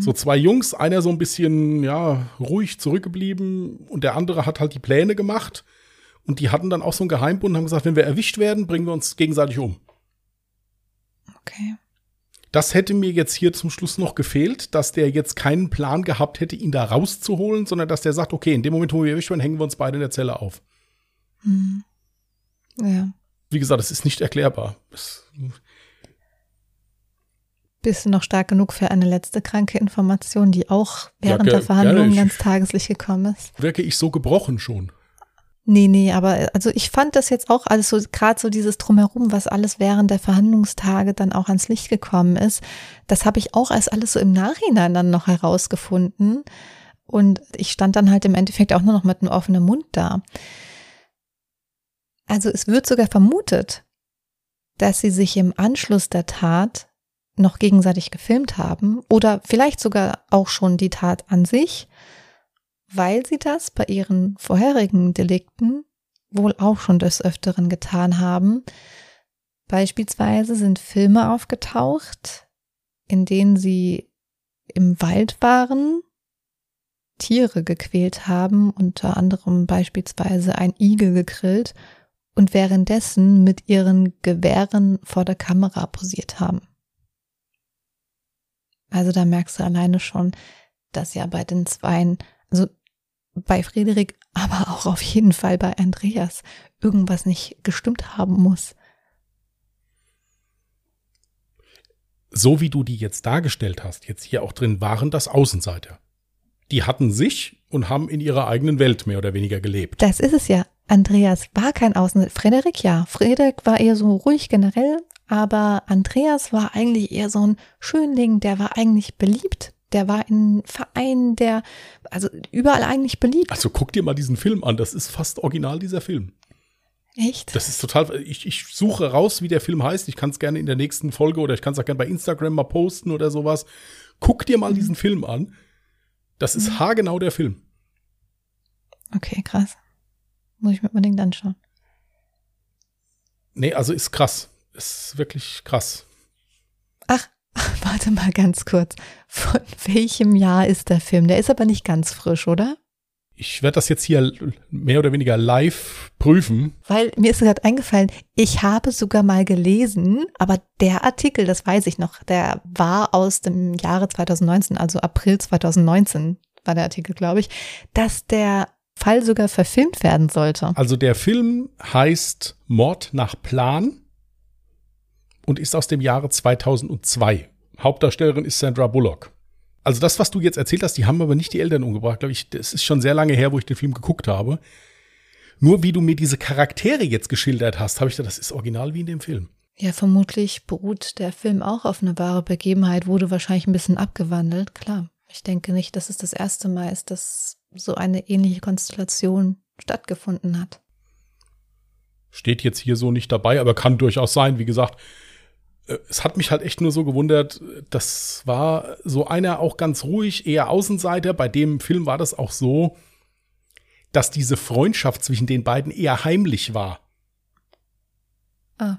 So zwei Jungs, einer so ein bisschen, ja, ruhig zurückgeblieben und der andere hat halt die Pläne gemacht. Und die hatten dann auch so einen Geheimbund und haben gesagt, wenn wir erwischt werden, bringen wir uns gegenseitig um. okay. Das hätte mir jetzt hier zum Schluss noch gefehlt, dass der jetzt keinen Plan gehabt hätte, ihn da rauszuholen, sondern dass der sagt, okay, in dem Moment, wo wir erwischt werden, hängen wir uns beide in der Zelle auf. Mhm. Ja, Wie gesagt, es ist nicht erklärbar. Es, bist du noch stark genug für eine letzte kranke Information, die auch während ge- der Verhandlungen ganz tageslicht gekommen ist? wirke ich so gebrochen schon. Nee, nee, aber also ich fand das jetzt auch alles so, gerade so dieses Drumherum, was alles während der Verhandlungstage dann auch ans Licht gekommen ist, das habe ich auch als alles so im Nachhinein dann noch herausgefunden. Und ich stand dann halt im Endeffekt auch nur noch mit einem offenen Mund da. Also es wird sogar vermutet, dass sie sich im Anschluss der Tat noch gegenseitig gefilmt haben oder vielleicht sogar auch schon die Tat an sich weil sie das bei ihren vorherigen Delikten wohl auch schon des Öfteren getan haben. Beispielsweise sind Filme aufgetaucht, in denen sie im Wald waren, Tiere gequält haben, unter anderem beispielsweise ein Igel gegrillt und währenddessen mit ihren Gewehren vor der Kamera posiert haben. Also da merkst du alleine schon, dass ja bei den Zweien also bei Friedrich, aber auch auf jeden Fall bei Andreas irgendwas nicht gestimmt haben muss. So wie du die jetzt dargestellt hast, jetzt hier auch drin, waren das Außenseiter. Die hatten sich und haben in ihrer eigenen Welt mehr oder weniger gelebt. Das ist es ja. Andreas war kein Außenseiter. Frederik ja. Frederik war eher so ruhig generell, aber Andreas war eigentlich eher so ein Schönling, der war eigentlich beliebt. Der war in Vereinen, der, also überall eigentlich beliebt. Also guck dir mal diesen Film an, das ist fast original dieser Film. Echt? Das ist total, ich, ich suche raus, wie der Film heißt. Ich kann es gerne in der nächsten Folge oder ich kann es auch gerne bei Instagram mal posten oder sowas. Guck dir mal diesen Film an. Das ist haargenau der Film. Okay, krass. Muss ich mir unbedingt anschauen. Nee, also ist krass. Ist wirklich krass. Ach, warte mal ganz kurz. Von welchem Jahr ist der Film? Der ist aber nicht ganz frisch, oder? Ich werde das jetzt hier mehr oder weniger live prüfen. Weil mir ist gerade eingefallen, ich habe sogar mal gelesen, aber der Artikel, das weiß ich noch, der war aus dem Jahre 2019, also April 2019 war der Artikel, glaube ich, dass der Fall sogar verfilmt werden sollte. Also der Film heißt Mord nach Plan und ist aus dem Jahre 2002. Hauptdarstellerin ist Sandra Bullock. Also das, was du jetzt erzählt hast, die haben aber nicht die Eltern umgebracht, glaube ich. Das ist schon sehr lange her, wo ich den Film geguckt habe. Nur wie du mir diese Charaktere jetzt geschildert hast, habe ich gedacht, das ist original wie in dem Film. Ja, vermutlich beruht der Film auch auf eine wahre Begebenheit, wurde wahrscheinlich ein bisschen abgewandelt, klar. Ich denke nicht, dass es das erste Mal ist, dass so eine ähnliche Konstellation stattgefunden hat. Steht jetzt hier so nicht dabei, aber kann durchaus sein. Wie gesagt, es hat mich halt echt nur so gewundert, das war so einer auch ganz ruhig, eher Außenseiter. Bei dem Film war das auch so, dass diese Freundschaft zwischen den beiden eher heimlich war. Ah.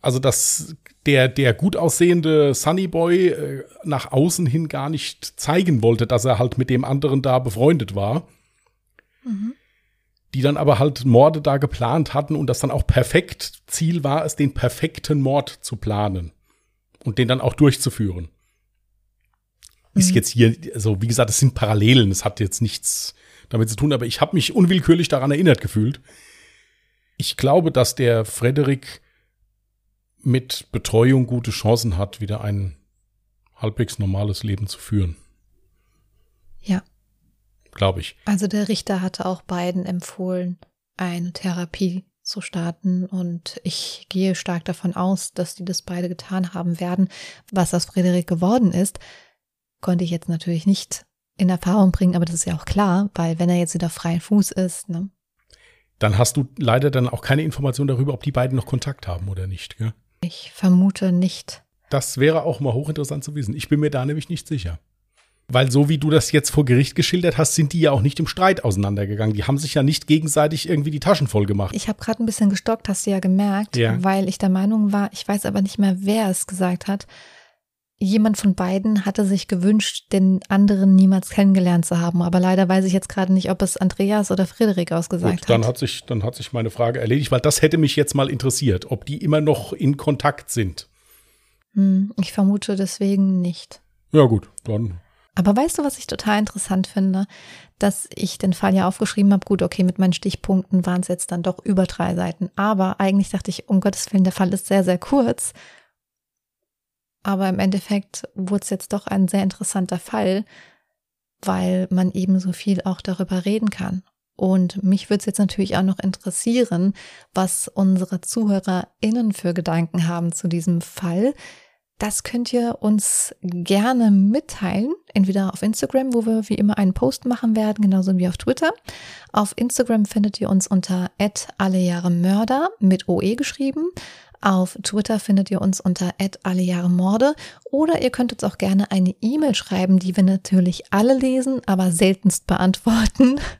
Also, dass der, der gut aussehende Sunny Boy äh, nach außen hin gar nicht zeigen wollte, dass er halt mit dem anderen da befreundet war. Die dann aber halt Morde da geplant hatten und das dann auch perfekt Ziel war, es den perfekten Mord zu planen und den dann auch durchzuführen. Ist jetzt hier, also wie gesagt, es sind Parallelen, es hat jetzt nichts damit zu tun, aber ich habe mich unwillkürlich daran erinnert gefühlt. Ich glaube, dass der Frederik mit Betreuung gute Chancen hat, wieder ein halbwegs normales Leben zu führen. Ja. Glaube ich. Also der Richter hatte auch beiden empfohlen, eine Therapie zu starten und ich gehe stark davon aus, dass die das beide getan haben werden. Was aus Frederik geworden ist, konnte ich jetzt natürlich nicht in Erfahrung bringen, aber das ist ja auch klar, weil wenn er jetzt wieder freien Fuß ist, ne? Dann hast du leider dann auch keine Information darüber, ob die beiden noch Kontakt haben oder nicht, gell? Ich vermute nicht. Das wäre auch mal hochinteressant zu wissen. Ich bin mir da nämlich nicht sicher. Weil so wie du das jetzt vor Gericht geschildert hast, sind die ja auch nicht im Streit auseinandergegangen. Die haben sich ja nicht gegenseitig irgendwie die Taschen voll gemacht. Ich habe gerade ein bisschen gestockt, hast du ja gemerkt, Ja. weil ich der Meinung war, ich weiß aber nicht mehr, wer es gesagt hat. Jemand von beiden hatte sich gewünscht, den anderen niemals kennengelernt zu haben. Aber leider weiß ich jetzt gerade nicht, ob es Andreas oder Frederik ausgesagt Gut, dann hat. hat sich, dann hat sich meine Frage erledigt, weil das hätte mich jetzt mal interessiert, ob die immer noch in Kontakt sind. Hm, ich vermute deswegen nicht. Ja, gut, dann. Aber weißt du, was ich total interessant finde? Dass ich den Fall ja aufgeschrieben habe, gut, okay, mit meinen Stichpunkten waren es jetzt dann doch über drei Seiten. Aber eigentlich dachte ich, um Gottes Willen, der Fall ist sehr, sehr kurz. Aber im Endeffekt wurde es jetzt doch ein sehr interessanter Fall, weil man eben so viel auch darüber reden kann. Und mich würde es jetzt natürlich auch noch interessieren, was unsere ZuhörerInnen für Gedanken haben zu diesem Fall. Das könnt ihr uns gerne mitteilen, entweder auf Instagram, wo wir wie immer einen Post machen werden, genauso wie auf Twitter. Auf Instagram findet ihr uns unter @allejahremörder mit OE geschrieben. Auf Twitter findet ihr uns unter @allejahremorde oder ihr könnt uns auch gerne eine E-Mail schreiben, die wir natürlich alle lesen, aber seltenst beantworten.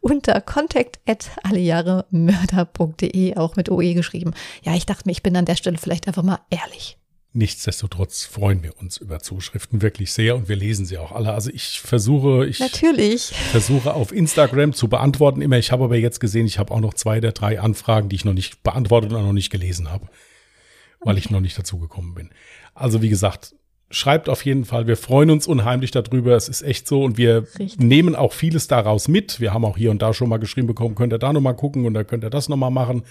unter contact@allejahremörder.de auch mit OE geschrieben. Ja, ich dachte mir, ich bin an der Stelle vielleicht einfach mal ehrlich. Nichtsdestotrotz freuen wir uns über Zuschriften wirklich sehr und wir lesen sie auch alle. Also ich versuche, ich Natürlich. versuche auf Instagram zu beantworten immer. Ich habe aber jetzt gesehen, ich habe auch noch zwei der drei Anfragen, die ich noch nicht beantwortet und noch nicht gelesen habe, weil ich noch nicht dazu gekommen bin. Also wie gesagt, schreibt auf jeden Fall. Wir freuen uns unheimlich darüber. Es ist echt so und wir Richtig. nehmen auch vieles daraus mit. Wir haben auch hier und da schon mal geschrieben bekommen, könnt ihr da noch mal gucken und da könnt ihr das noch mal machen.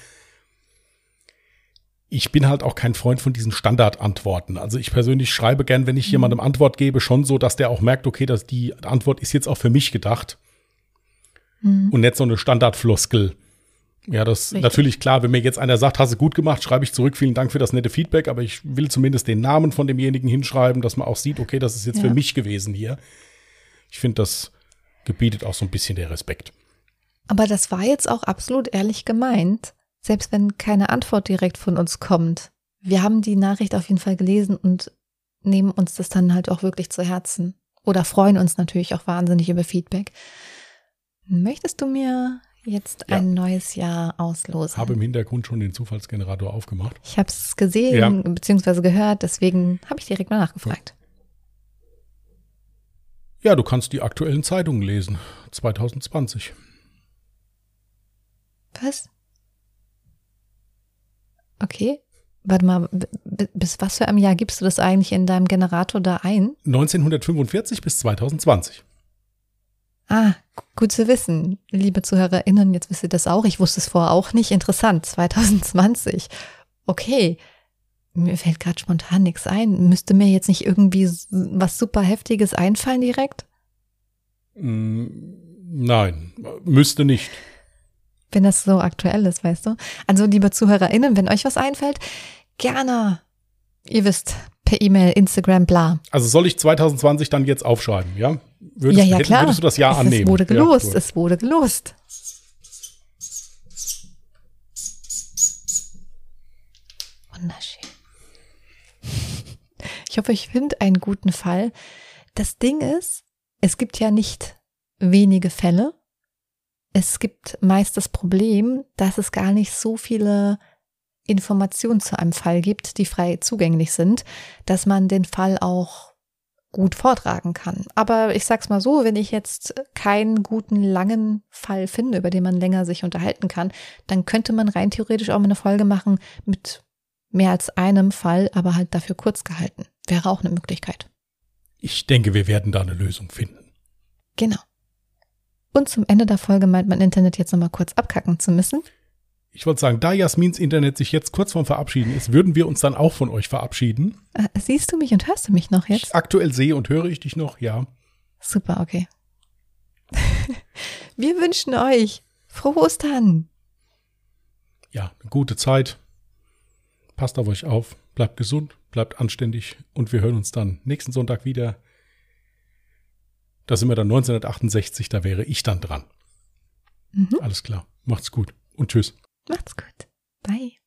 Ich bin halt auch kein Freund von diesen Standardantworten. Also ich persönlich schreibe gern, wenn ich jemandem Antwort gebe, schon so, dass der auch merkt, okay, dass die Antwort ist jetzt auch für mich gedacht Hm. und nicht so eine Standardfloskel. Ja, das ist Richtig. natürlich klar, wenn mir jetzt einer sagt, hast du gut gemacht, schreibe ich zurück, vielen Dank für das nette Feedback, aber ich will zumindest den Namen von demjenigen hinschreiben, dass man auch sieht, okay, das ist jetzt Ja. für mich gewesen hier. Ich finde, das gebietet auch so ein bisschen der Respekt. Aber das war jetzt auch absolut ehrlich gemeint, selbst wenn keine Antwort direkt von uns kommt. Wir haben die Nachricht auf jeden Fall gelesen und nehmen uns das dann halt auch wirklich zu Herzen. Oder freuen uns natürlich auch wahnsinnig über Feedback. Möchtest du mir jetzt Ja. ein neues Jahr auslosen? Habe im Hintergrund schon den Zufallsgenerator aufgemacht. ich habe es gesehen Ja. bzw. gehört, deswegen habe ich direkt mal nachgefragt. Ja, du kannst die aktuellen Zeitungen lesen. 2020. Was? Okay. Warte mal, bis was für einem Jahr gibst du das eigentlich in deinem Generator da ein? 1945 bis 2020. Ah, gu- gut zu wissen. Liebe ZuhörerInnen, jetzt wisst ihr das auch. Ich wusste es vorher auch nicht. Interessant. 2020. Okay. Mir fällt gerade spontan nichts ein. Müsste mir jetzt nicht irgendwie was super Heftiges einfallen direkt? Mm, Nein, müsste nicht. Wenn das so aktuell ist, weißt du? Also, liebe ZuhörerInnen, wenn euch was einfällt, gerne. Ihr wisst, per E-Mail, Instagram, bla. Also soll ich 2020 dann jetzt aufschreiben, ja? Würdest, ja, ja, klar. Würdest du das Jahr es, annehmen? Es wurde Ja, gelost. gut. es wurde gelost. Wunderschön. Ich hoffe, ich finde einen guten Fall. Das Ding ist, es gibt ja nicht wenige Fälle. Es gibt meist das Problem, dass es gar nicht so viele Informationen zu einem Fall gibt, die frei zugänglich sind, dass man den Fall auch gut vortragen kann. Aber ich sag's mal so, wenn ich jetzt keinen guten langen Fall finde, über den man länger sich unterhalten kann, dann könnte man rein theoretisch auch mal eine Folge machen mit mehr als einem Fall, aber halt dafür kurz gehalten. Wäre auch eine Möglichkeit. Ich denke, wir werden da eine Lösung finden. Genau. Und zum Ende der Folge meint mein Internet jetzt nochmal kurz abkacken zu müssen. ich wollte sagen, da Jasmins Internet sich jetzt kurz vorm Verabschieden ist, würden wir uns dann auch von euch verabschieden. Äh, siehst du mich und hörst du mich noch jetzt? Ich, aktuell sehe und höre ich dich noch, ja. Super, okay. wir wünschen euch frohe Ostern. Ja, eine gute Zeit. Passt auf euch auf, bleibt gesund, bleibt anständig und wir hören uns dann nächsten Sonntag wieder. Da sind wir dann 1968, da wäre ich dann dran. Mhm. Alles klar. Macht's gut und tschüss. Macht's gut. Bye.